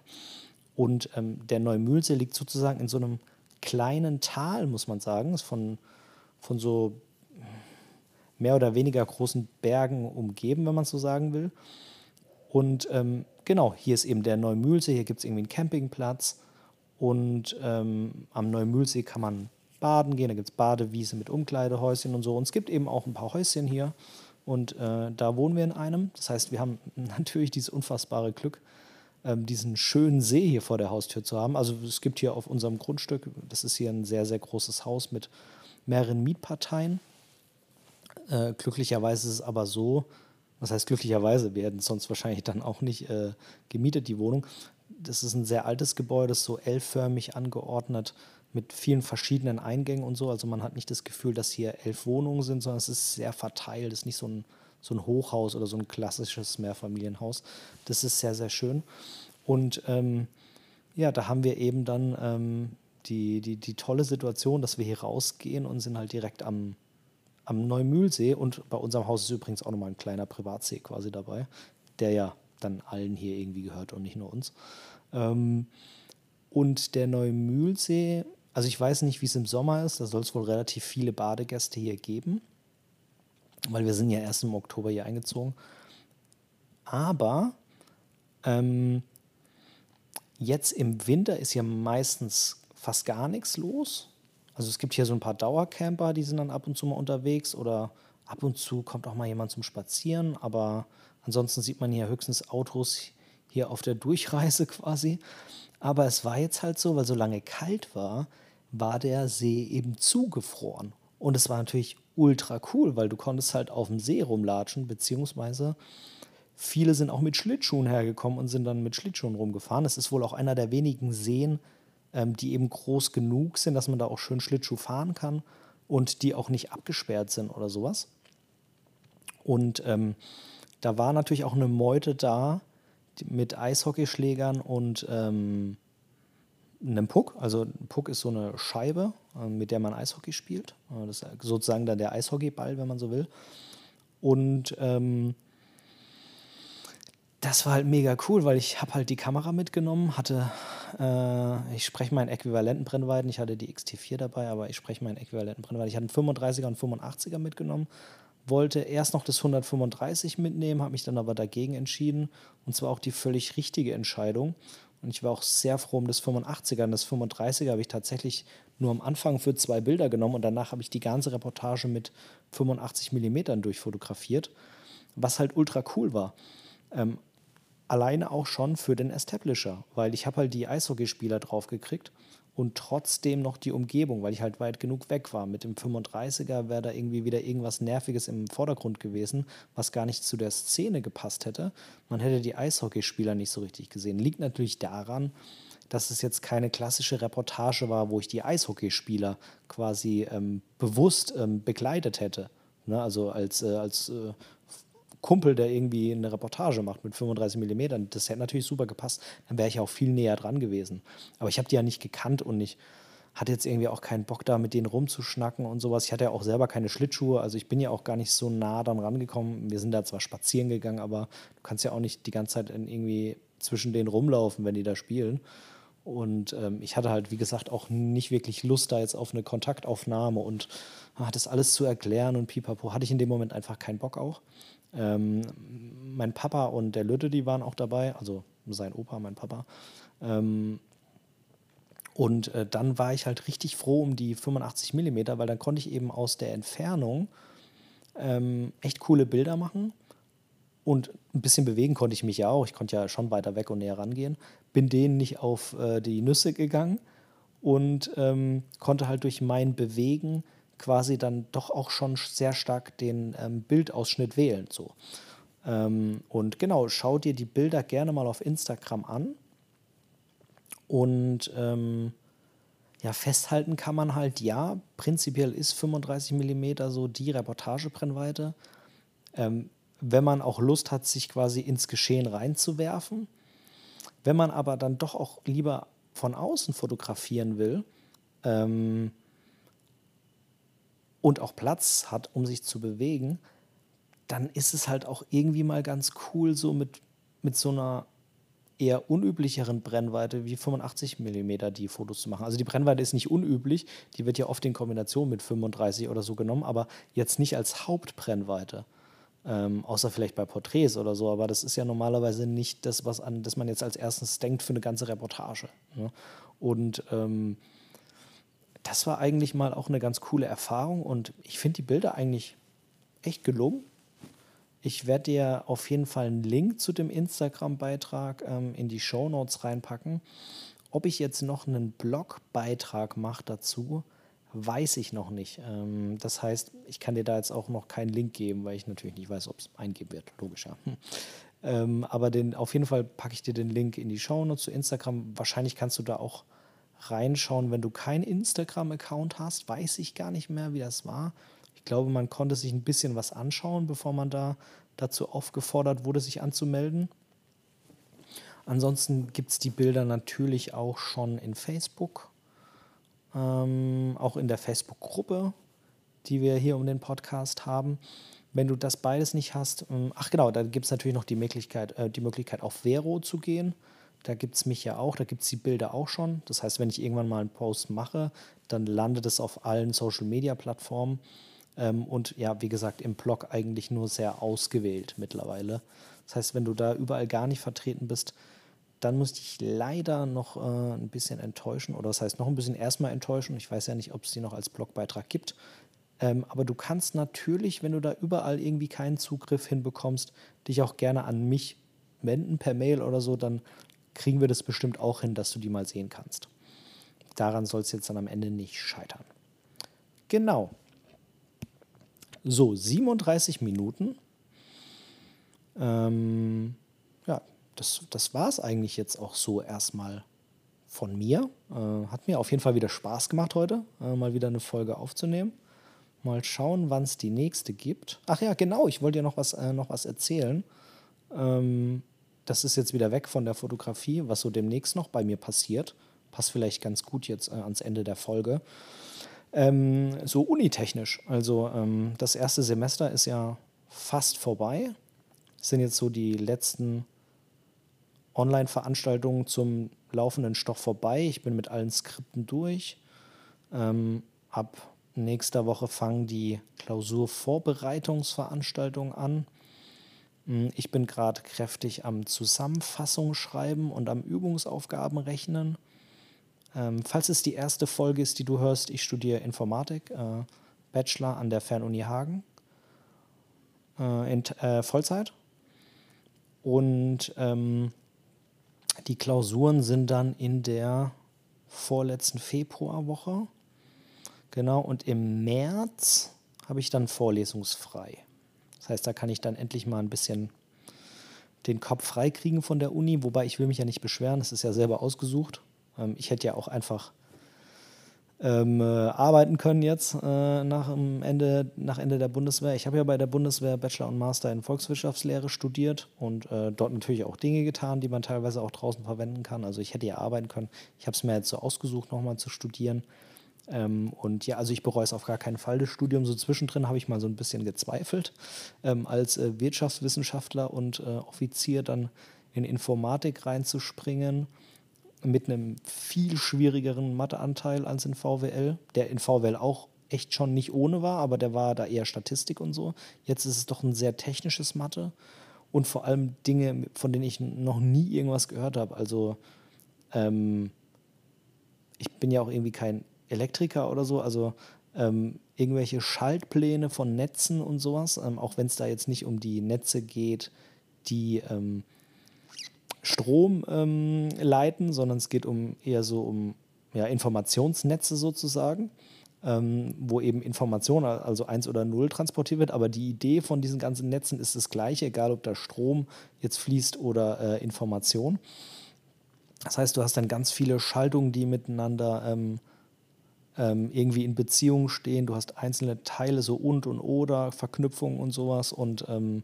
Und ähm, der Neumühlsee liegt sozusagen in so einem kleinen Tal, muss man sagen. Ist von, von so mehr oder weniger großen Bergen umgeben, wenn man so sagen will. Und ähm, genau, hier ist eben der Neumühlsee, hier gibt es irgendwie einen Campingplatz. Und ähm, am Neumühlsee kann man baden gehen, da gibt es Badewiese mit Umkleidehäuschen und so. Und es gibt eben auch ein paar Häuschen hier. Und äh, da wohnen wir in einem. Das heißt, wir haben natürlich dieses unfassbare Glück, ähm, diesen schönen See hier vor der Haustür zu haben. Also es gibt hier auf unserem Grundstück, das ist hier ein sehr, sehr großes Haus mit mehreren Mietparteien. Äh, glücklicherweise ist es aber so, was heißt glücklicherweise, wir hätten sonst wahrscheinlich dann auch nicht äh, gemietet, die Wohnung. Das ist ein sehr altes Gebäude, so L-förmig angeordnet mit vielen verschiedenen Eingängen und so. Also man hat nicht das Gefühl, dass hier elf Wohnungen sind, sondern es ist sehr verteilt. Es ist nicht so ein, so ein Hochhaus oder so ein klassisches Mehrfamilienhaus. Das ist sehr, sehr schön. Und ähm, ja, da haben wir eben dann ähm, die, die, die tolle Situation, dass wir hier rausgehen und sind halt direkt am, am Neumühlsee und bei unserem Haus ist übrigens auch nochmal ein kleiner Privatsee quasi dabei, der ja dann allen hier irgendwie gehört und nicht nur uns. Ähm, und der Neumühlsee, also ich weiß nicht, wie es im Sommer ist, da soll es wohl relativ viele Badegäste hier geben, weil wir sind ja erst im Oktober hier eingezogen. Aber ähm, jetzt im Winter ist ja meistens fast gar nichts los. Also es gibt hier so ein paar Dauercamper, die sind dann ab und zu mal unterwegs oder ab und zu kommt auch mal jemand zum Spazieren, aber ansonsten sieht man hier höchstens Autos hier auf der Durchreise quasi. Aber es war jetzt halt so, weil so lange kalt war, war der See eben zugefroren. Und es war natürlich ultra cool, weil du konntest halt auf dem See rumlatschen, beziehungsweise viele sind auch mit Schlittschuhen hergekommen und sind dann mit Schlittschuhen rumgefahren. Es ist wohl auch einer der wenigen Seen, ähm, die eben groß genug sind, dass man da auch schön Schlittschuh fahren kann und die auch nicht abgesperrt sind oder sowas. Und ähm, da war natürlich auch eine Meute da mit Eishockeyschlägern und ähm, einem Puck. Also ein Puck ist so eine Scheibe, äh, mit der man Eishockey spielt. Äh, das ist sozusagen dann der Eishockeyball, wenn man so will. Und ähm, das war halt mega cool, weil ich habe halt die Kamera mitgenommen, hatte, äh, ich spreche meinen äquivalenten Brennweiten, ich hatte die XT4 dabei, aber ich spreche meinen äquivalenten Brennweiten. Ich hatte einen 35er und 85er mitgenommen, wollte erst noch das 135 mitnehmen, habe mich dann aber dagegen entschieden und zwar auch die völlig richtige Entscheidung. Und ich war auch sehr froh um das 85er. Und das 35er habe ich tatsächlich nur am Anfang für zwei Bilder genommen und danach habe ich die ganze Reportage mit 85 mm durchfotografiert, was halt ultra cool war. Ähm, alleine auch schon für den Establisher, weil ich habe halt die Eishockeyspieler draufgekriegt und trotzdem noch die Umgebung, weil ich halt weit genug weg war. Mit dem 35er wäre da irgendwie wieder irgendwas Nerviges im Vordergrund gewesen, was gar nicht zu der Szene gepasst hätte. Man hätte die Eishockeyspieler nicht so richtig gesehen. Liegt natürlich daran, dass es jetzt keine klassische Reportage war, wo ich die Eishockeyspieler quasi ähm, bewusst ähm, begleitet hätte. Ne? Also als, äh, als äh, Kumpel, der irgendwie eine Reportage macht mit 35 mm, das hätte natürlich super gepasst. Dann wäre ich auch viel näher dran gewesen. Aber ich habe die ja nicht gekannt und ich hatte jetzt irgendwie auch keinen Bock da mit denen rumzuschnacken und sowas. Ich hatte ja auch selber keine Schlittschuhe, also ich bin ja auch gar nicht so nah dran rangekommen. Wir sind da zwar spazieren gegangen, aber du kannst ja auch nicht die ganze Zeit irgendwie zwischen denen rumlaufen, wenn die da spielen. Und ähm, ich hatte halt, wie gesagt, auch nicht wirklich Lust da jetzt auf eine Kontaktaufnahme und ah, das alles zu erklären und pipapo. Hatte ich in dem Moment einfach keinen Bock auch. Ähm, mein Papa und der Lütte, die waren auch dabei, also sein Opa, mein Papa. Ähm, und äh, dann war ich halt richtig froh um die 85 mm, weil dann konnte ich eben aus der Entfernung ähm, echt coole Bilder machen. und ein bisschen bewegen konnte ich mich ja auch. Ich konnte ja schon weiter weg und näher rangehen. Bin denen nicht auf äh, die Nüsse gegangen und ähm, konnte halt durch mein Bewegen quasi dann doch auch schon sehr stark den ähm, Bildausschnitt wählen. So. Ähm, und genau, schau dir die Bilder gerne mal auf Instagram an. Und ähm, ja, festhalten kann man halt, ja, prinzipiell ist 35 mm so die Reportagebrennweite. Ähm, wenn man auch Lust hat, sich quasi ins Geschehen reinzuwerfen. Wenn man aber dann doch auch lieber von außen fotografieren will ähm, und auch Platz hat, um sich zu bewegen, dann ist es halt auch irgendwie mal ganz cool, so mit, mit so einer eher unüblicheren Brennweite wie 85 mm die Fotos zu machen. Also die Brennweite ist nicht unüblich, die wird ja oft in Kombination mit 35 oder so genommen, aber jetzt nicht als Hauptbrennweite. Ähm, außer vielleicht bei Porträts oder so, aber das ist ja normalerweise nicht das, was an das man jetzt als erstes denkt für eine ganze Reportage. Ne? Und ähm, das war eigentlich mal auch eine ganz coole Erfahrung und ich finde die Bilder eigentlich echt gelungen. Ich werde dir auf jeden Fall einen Link zu dem Instagram-Beitrag ähm, in die Show Notes reinpacken. Ob ich jetzt noch einen Blogbeitrag mache dazu, weiß ich noch nicht. Ähm, das heißt, ich kann dir da jetzt auch noch keinen Link geben, weil ich natürlich nicht weiß, ob es eingeben wird. Logisch, ja. Hm. Ähm, aber den, auf jeden Fall packe ich dir den Link in die Show Notes zu Instagram. Wahrscheinlich kannst du da auch reinschauen, wenn du keinen Instagram-Account hast. Weiß ich gar nicht mehr, wie das war. Ich glaube, man konnte sich ein bisschen was anschauen, bevor man da dazu aufgefordert wurde, sich anzumelden. Ansonsten gibt es die Bilder natürlich auch schon in Facebook ähm, auch in der Facebook-Gruppe, die wir hier um den Podcast haben. Wenn du das beides nicht hast, ähm, ach genau, da gibt es natürlich noch die Möglichkeit, äh, die Möglichkeit auf Vero zu gehen. Da gibt es mich ja auch, da gibt es die Bilder auch schon. Das heißt, wenn ich irgendwann mal einen Post mache, dann landet es auf allen Social-Media-Plattformen. Ähm, und ja, wie gesagt, im Blog eigentlich nur sehr ausgewählt mittlerweile. Das heißt, wenn du da überall gar nicht vertreten bist, dann musste ich leider noch äh, ein bisschen enttäuschen, oder das heißt noch ein bisschen erstmal enttäuschen. Ich weiß ja nicht, ob es die noch als Blogbeitrag gibt. Ähm, aber du kannst natürlich, wenn du da überall irgendwie keinen Zugriff hinbekommst, dich auch gerne an mich wenden per Mail oder so, dann kriegen wir das bestimmt auch hin, dass du die mal sehen kannst. Daran soll es jetzt dann am Ende nicht scheitern. Genau. So, 37 Minuten. Ähm, das, das war es eigentlich jetzt auch so erstmal von mir. Äh, hat mir auf jeden Fall wieder Spaß gemacht heute, äh, mal wieder eine Folge aufzunehmen. Mal schauen, wann es die nächste gibt. Ach ja, genau, ich wollte dir noch was, äh, noch was erzählen. Ähm, das ist jetzt wieder weg von der Fotografie, was so demnächst noch bei mir passiert. Passt vielleicht ganz gut jetzt äh, ans Ende der Folge. Ähm, so unitechnisch. Also ähm, das erste Semester ist ja fast vorbei. Das sind jetzt so die letzten Online-Veranstaltungen zum laufenden Stoff vorbei. Ich bin mit allen Skripten durch. Ähm, ab nächster Woche fangen die Klausurvorbereitungsveranstaltungen an. Hm, ich bin gerade kräftig am Zusammenfassung schreiben und am Übungsaufgaben rechnen. Ähm, falls es die erste Folge ist, die du hörst, ich studiere Informatik, äh, Bachelor an der Fernuni Hagen äh, in äh, Vollzeit. Und ähm, die Klausuren sind dann in der vorletzten Februarwoche. Genau, und im März habe ich dann vorlesungsfrei. Das heißt, da kann ich dann endlich mal ein bisschen den Kopf freikriegen von der Uni, wobei ich will mich ja nicht beschweren, das ist ja selber ausgesucht. Ähm, ich hätte ja auch einfach ähm, äh, arbeiten können jetzt äh, nach, Ende, nach Ende der Bundeswehr. Ich habe ja bei der Bundeswehr Bachelor und Master in Volkswirtschaftslehre studiert und äh, dort natürlich auch Dinge getan, die man teilweise auch draußen verwenden kann. Also ich hätte ja arbeiten können. Ich habe es mir jetzt so ausgesucht, nochmal zu studieren. Ähm, und ja, also ich bereue es auf gar keinen Fall, das Studium. So zwischendrin habe ich mal so ein bisschen gezweifelt, ähm, als äh, Wirtschaftswissenschaftler und äh, Offizier dann in Informatik reinzuspringen mit einem viel schwierigeren Matheanteil als in VWL, der in VWL auch echt schon nicht ohne war, aber der war da eher Statistik und so. Jetzt ist es doch ein sehr technisches Mathe und vor allem Dinge, von denen ich noch nie irgendwas gehört habe. Also ähm, ich bin ja auch irgendwie kein Elektriker oder so, also ähm, irgendwelche Schaltpläne von Netzen und sowas, ähm, auch wenn es da jetzt nicht um die Netze geht, die ähm, Strom ähm, leiten, sondern es geht um eher so um ja, Informationsnetze sozusagen, ähm, wo eben Information, also 1 oder 0 transportiert wird. Aber die Idee von diesen ganzen Netzen ist das gleiche, egal ob da Strom jetzt fließt oder äh, Information. Das heißt, du hast dann ganz viele Schaltungen, die miteinander ähm, irgendwie in Beziehung stehen. Du hast einzelne Teile, so und und oder, Verknüpfungen und sowas. Und ähm,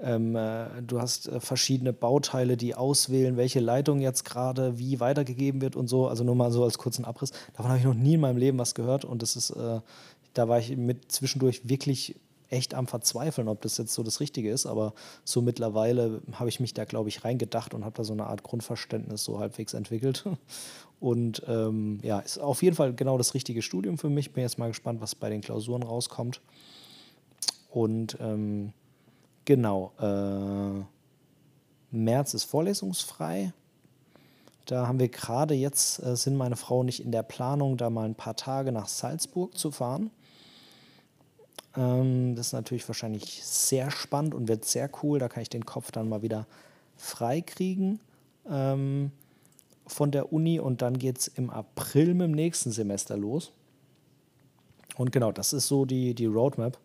ähm, äh, du hast äh, verschiedene Bauteile, die auswählen, welche Leitung jetzt gerade wie weitergegeben wird und so. Also nur mal so als kurzen Abriss. Davon habe ich noch nie in meinem Leben was gehört. Und das ist, äh, da war ich mit zwischendurch wirklich echt am Verzweifeln, ob das jetzt so das Richtige ist. Aber so mittlerweile habe ich mich da, glaube ich, reingedacht und habe da so eine Art Grundverständnis so halbwegs entwickelt. Und ähm, ja, ist auf jeden Fall genau das richtige Studium für mich. Bin jetzt mal gespannt, was bei den Klausuren rauskommt. Und ähm, genau, äh, März ist vorlesungsfrei. Da haben wir gerade jetzt, äh, sind meine Frau nicht in der Planung, da mal ein paar Tage nach Salzburg zu fahren. Ähm, das ist natürlich wahrscheinlich sehr spannend und wird sehr cool. Da kann ich den Kopf dann mal wieder frei kriegen. Ähm, von der Uni und dann geht es im April mit dem nächsten Semester los. Und genau, das ist so die, die Roadmap.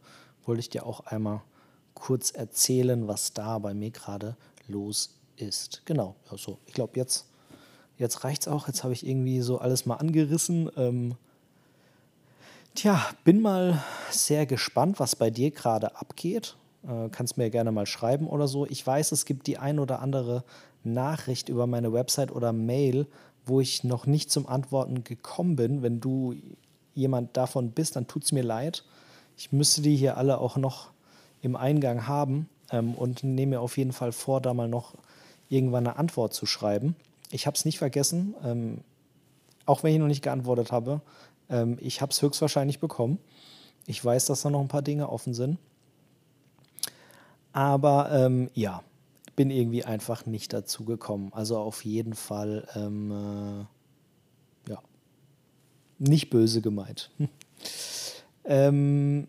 Wollte ich dir auch einmal kurz erzählen, was da bei mir gerade los ist. Genau, also ich glaube, jetzt, jetzt reicht es auch. Jetzt habe ich irgendwie so alles mal angerissen. Ähm, tja, bin mal sehr gespannt, was bei dir gerade abgeht. Äh, kannst mir gerne mal schreiben oder so. Ich weiß, es gibt die ein oder andere Nachricht über meine Website oder Mail, wo ich noch nicht zum Antworten gekommen bin. Wenn du jemand davon bist, dann tut es mir leid. Ich müsste die hier alle auch noch im Eingang haben ähm, und nehme mir auf jeden Fall vor, da mal noch irgendwann eine Antwort zu schreiben. Ich habe es nicht vergessen, ähm, auch wenn ich noch nicht geantwortet habe. Ähm, ich habe es höchstwahrscheinlich bekommen. Ich weiß, dass da noch ein paar Dinge offen sind. Aber ähm, ja, bin irgendwie einfach nicht dazu gekommen. Also auf jeden Fall, ähm, äh, ja, nicht böse gemeint. ähm,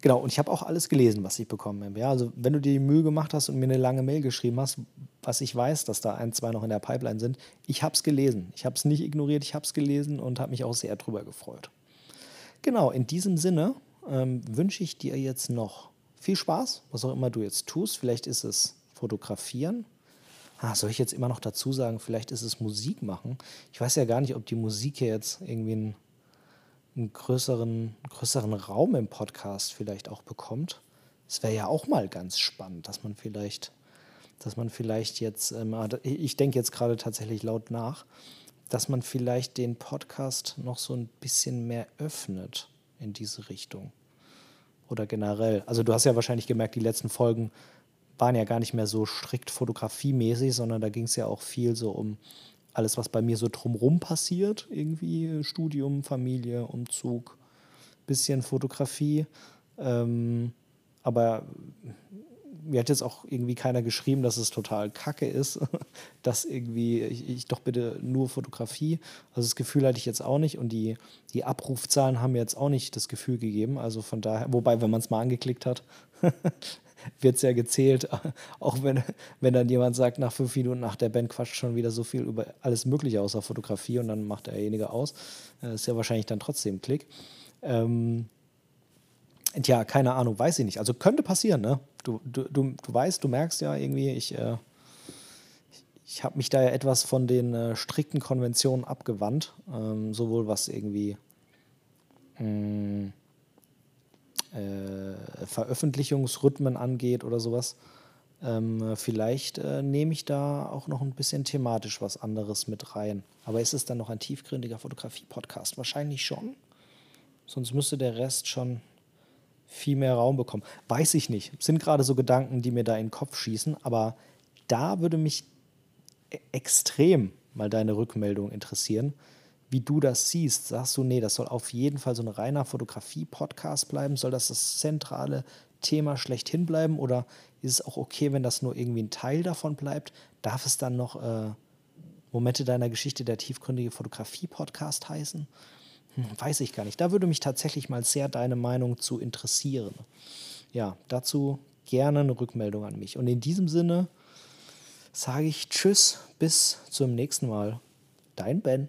genau, und ich habe auch alles gelesen, was ich bekommen habe. Ja, also wenn du dir die Mühe gemacht hast und mir eine lange Mail geschrieben hast, was ich weiß, dass da ein, zwei noch in der Pipeline sind, ich habe es gelesen. Ich habe es nicht ignoriert, ich habe es gelesen und habe mich auch sehr drüber gefreut. Genau, in diesem Sinne ähm, wünsche ich dir jetzt noch viel Spaß, was auch immer du jetzt tust. Vielleicht ist es fotografieren. Ah, soll ich jetzt immer noch dazu sagen, vielleicht ist es Musik machen? Ich weiß ja gar nicht, ob die Musik hier jetzt irgendwie einen, einen größeren, größeren Raum im Podcast vielleicht auch bekommt. Es wäre ja auch mal ganz spannend, dass man vielleicht, dass man vielleicht jetzt, ähm, ah, ich denke jetzt gerade tatsächlich laut nach, dass man vielleicht den Podcast noch so ein bisschen mehr öffnet in diese Richtung. Oder generell. Also du hast ja wahrscheinlich gemerkt, die letzten Folgen waren ja gar nicht mehr so strikt fotografiemäßig, sondern da ging es ja auch viel so um alles, was bei mir so drumrum passiert, irgendwie Studium, Familie, Umzug, bisschen Fotografie. Ähm, aber mir hat jetzt auch irgendwie keiner geschrieben, dass es total kacke ist, dass irgendwie ich, ich, doch bitte nur Fotografie. Also das Gefühl hatte ich jetzt auch nicht und die, die Abrufzahlen haben mir jetzt auch nicht das Gefühl gegeben. Also von daher, wobei, wenn man es mal angeklickt hat, wird es ja gezählt, auch wenn, wenn dann jemand sagt, nach fünf Minuten nach der Band quatscht schon wieder so viel über alles Mögliche außer Fotografie und dann macht derjenige aus. Das äh, ist ja wahrscheinlich dann trotzdem Klick. Ähm, Tja, keine Ahnung, weiß ich nicht. Also könnte passieren, ne? Du, du, du, du weißt, du merkst ja irgendwie, ich, äh, ich, habe mich da ja etwas von den äh, strikten Konventionen abgewandt, ähm, sowohl was irgendwie mh, mm, äh, Veröffentlichungsrhythmen angeht oder sowas. Ähm, vielleicht äh, nehme ich da auch noch ein bisschen thematisch was anderes mit rein. Aber ist es dann noch ein tiefgründiger Fotografie-Podcast? Wahrscheinlich schon. Sonst müsste der Rest schon viel mehr Raum bekommen. Weiß ich nicht. Sind gerade so Gedanken, die mir da in den Kopf schießen, aber da würde mich e-, extrem mal deine Rückmeldung interessieren, wie du das siehst. Sagst du, nee, das soll auf jeden Fall so ein reiner Fotografie-Podcast bleiben? Soll das das zentrale Thema schlechthin bleiben? Oder ist es auch okay, wenn das nur irgendwie ein Teil davon bleibt? Darf es dann noch äh, Momente deiner Geschichte der tiefgründige Fotografie-Podcast heißen? Hm, weiß ich gar nicht. Da würde mich tatsächlich mal sehr deine Meinung zu interessieren. Ja, dazu gerne eine Rückmeldung an mich. Und in diesem Sinne sage ich Tschüss, bis zum nächsten Mal. Dein Ben.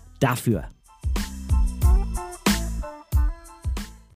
dafür.